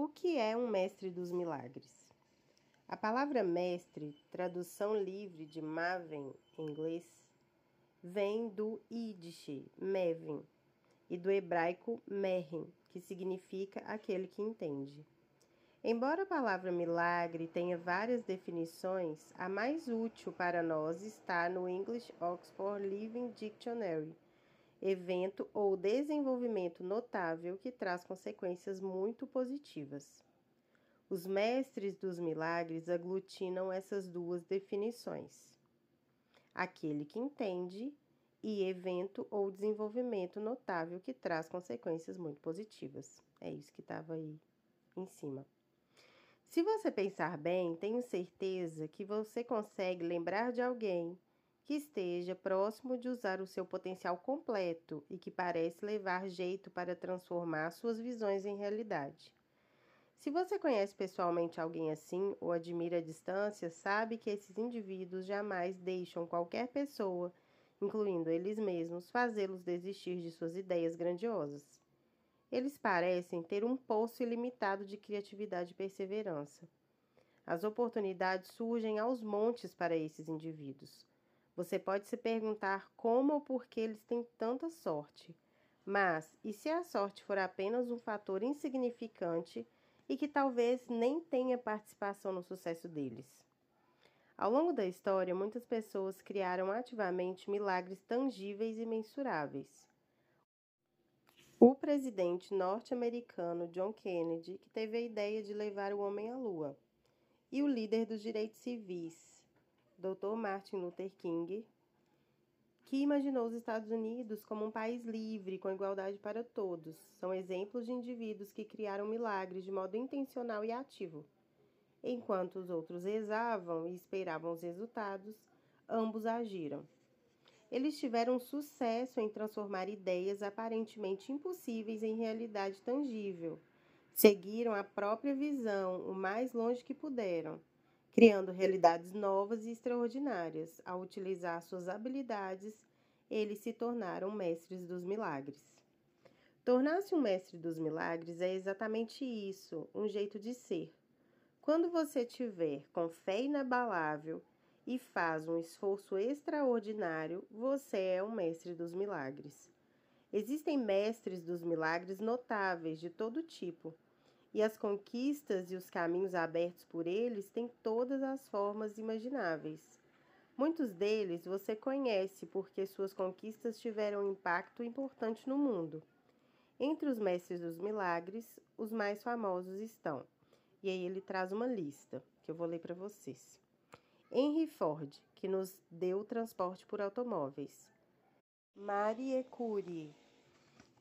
O que é um mestre dos milagres? A palavra mestre, tradução livre de Maven em inglês, vem do Yiddish, Mevin, e do hebraico Mehin, que significa aquele que entende. Embora a palavra milagre tenha várias definições, a mais útil para nós está no English Oxford Living Dictionary evento ou desenvolvimento notável que traz consequências muito positivas. Os mestres dos milagres aglutinam essas duas definições: aquele que entende e evento ou desenvolvimento notável que traz consequências muito positivas. É isso que estava aí em cima. Se você pensar bem, tenho certeza que você consegue lembrar de alguém que esteja próximo de usar o seu potencial completo e que parece levar jeito para transformar suas visões em realidade. Se você conhece pessoalmente alguém assim ou admira a distância, sabe que esses indivíduos jamais deixam qualquer pessoa, incluindo eles mesmos, fazê-los desistir de suas ideias grandiosas. Eles parecem ter um poço ilimitado de criatividade e perseverança. As oportunidades surgem aos montes para esses indivíduos. Você pode se perguntar como ou por que eles têm tanta sorte. Mas, e se a sorte for apenas um fator insignificante e que talvez nem tenha participação no sucesso deles? Ao longo da história, muitas pessoas criaram ativamente milagres tangíveis e mensuráveis. O presidente norte-americano John Kennedy, que teve a ideia de levar o homem à lua, e o líder dos direitos civis, Dr. Martin Luther King, que imaginou os Estados Unidos como um país livre, com igualdade para todos. São exemplos de indivíduos que criaram milagres de modo intencional e ativo. Enquanto os outros rezavam e esperavam os resultados, ambos agiram. Eles tiveram sucesso em transformar ideias aparentemente impossíveis em realidade tangível. Seguiram a própria visão o mais longe que puderam criando realidades novas e extraordinárias. Ao utilizar suas habilidades, eles se tornaram mestres dos milagres. Tornar-se um mestre dos milagres é exatamente isso, um jeito de ser. Quando você tiver com fé inabalável e faz um esforço extraordinário, você é um mestre dos milagres. Existem mestres dos milagres notáveis de todo tipo e as conquistas e os caminhos abertos por eles têm todas as formas imagináveis. Muitos deles você conhece porque suas conquistas tiveram um impacto importante no mundo. Entre os mestres dos milagres, os mais famosos estão. E aí ele traz uma lista que eu vou ler para vocês. Henry Ford, que nos deu o transporte por automóveis. Marie Curie,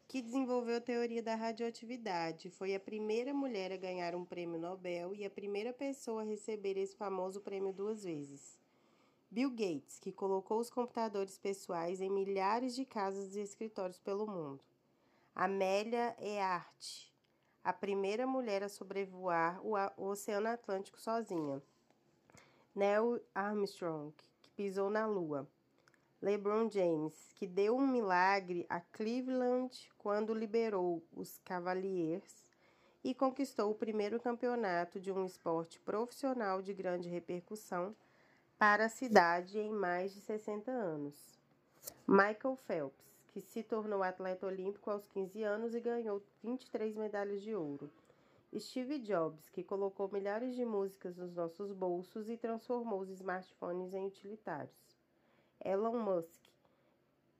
que desenvolveu a teoria da radioatividade. Foi a primeira mulher a ganhar um prêmio Nobel e a primeira pessoa a receber esse famoso prêmio duas vezes. Bill Gates, que colocou os computadores pessoais em milhares de casas e escritórios pelo mundo. Amélia Earhart, a primeira mulher a sobrevoar o Oceano Atlântico sozinha. Neil Armstrong, que pisou na Lua. LeBron James, que deu um milagre a Cleveland quando liberou os Cavaliers e conquistou o primeiro campeonato de um esporte profissional de grande repercussão para a cidade em mais de 60 anos. Michael Phelps, que se tornou atleta olímpico aos 15 anos e ganhou 23 medalhas de ouro. Steve Jobs, que colocou milhares de músicas nos nossos bolsos e transformou os smartphones em utilitários. Elon Musk,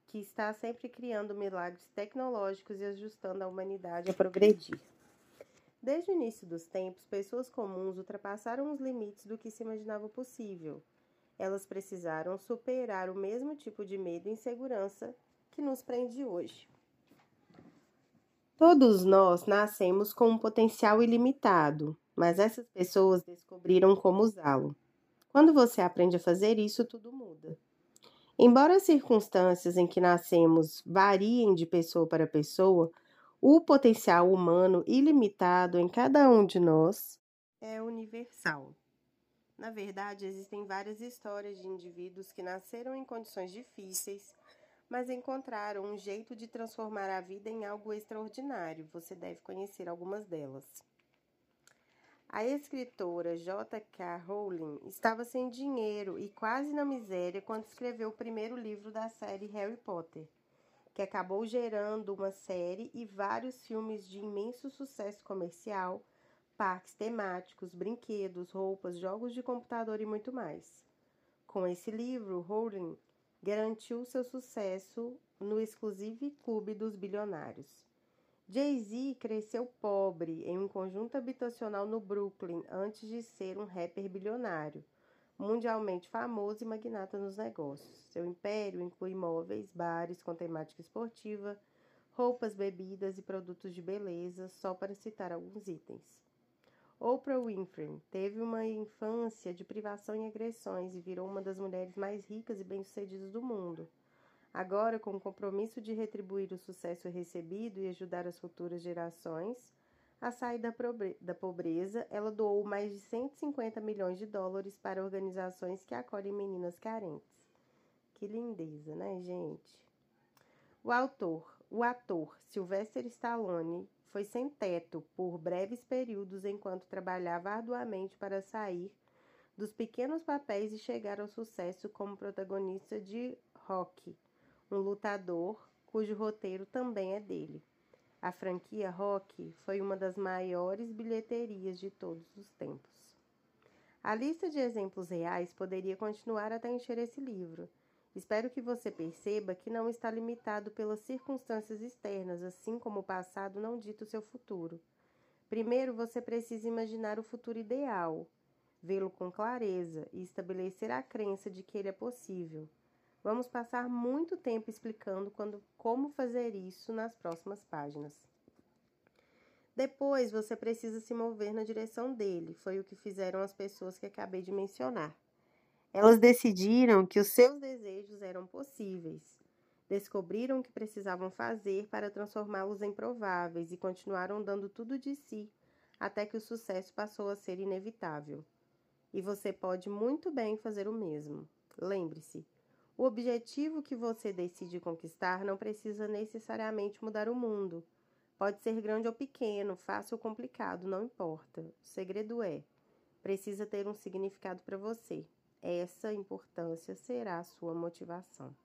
que está sempre criando milagres tecnológicos e ajustando a humanidade a progredir. Desde o início dos tempos, pessoas comuns ultrapassaram os limites do que se imaginava possível. Elas precisaram superar o mesmo tipo de medo e insegurança que nos prende hoje. Todos nós nascemos com um potencial ilimitado, mas essas pessoas descobriram como usá-lo. Quando você aprende a fazer isso, tudo muda. Embora as circunstâncias em que nascemos variem de pessoa para pessoa, o potencial humano ilimitado em cada um de nós é universal. Na verdade, existem várias histórias de indivíduos que nasceram em condições difíceis, mas encontraram um jeito de transformar a vida em algo extraordinário. Você deve conhecer algumas delas. A escritora J.K. Rowling estava sem dinheiro e quase na miséria quando escreveu o primeiro livro da série Harry Potter, que acabou gerando uma série e vários filmes de imenso sucesso comercial, parques temáticos, brinquedos, roupas, jogos de computador e muito mais. Com esse livro, Rowling garantiu seu sucesso no exclusivo clube dos bilionários. Jay-Z cresceu pobre em um conjunto habitacional no Brooklyn antes de ser um rapper bilionário, mundialmente famoso e magnata nos negócios. Seu império inclui imóveis, bares com temática esportiva, roupas, bebidas e produtos de beleza, só para citar alguns itens. Oprah Winfrey teve uma infância de privação e agressões e virou uma das mulheres mais ricas e bem-sucedidas do mundo. Agora, com o compromisso de retribuir o sucesso recebido e ajudar as futuras gerações a sair da pobreza, ela doou mais de 150 milhões de dólares para organizações que acolhem meninas carentes. Que lindeza, né, gente? O autor, o ator Sylvester Stallone foi sem teto por breves períodos enquanto trabalhava arduamente para sair dos pequenos papéis e chegar ao sucesso como protagonista de Rock um lutador cujo roteiro também é dele. A franquia Rock foi uma das maiores bilheterias de todos os tempos. A lista de exemplos reais poderia continuar até encher esse livro. Espero que você perceba que não está limitado pelas circunstâncias externas, assim como o passado não dita o seu futuro. Primeiro, você precisa imaginar o futuro ideal, vê-lo com clareza e estabelecer a crença de que ele é possível. Vamos passar muito tempo explicando quando, como fazer isso nas próximas páginas. Depois você precisa se mover na direção dele, foi o que fizeram as pessoas que acabei de mencionar. Elas decidiram que os seus desejos eram possíveis, descobriram o que precisavam fazer para transformá-los em prováveis e continuaram dando tudo de si até que o sucesso passou a ser inevitável. E você pode muito bem fazer o mesmo. Lembre-se, o objetivo que você decide conquistar não precisa necessariamente mudar o mundo. Pode ser grande ou pequeno, fácil ou complicado, não importa. O segredo é: precisa ter um significado para você. Essa importância será a sua motivação.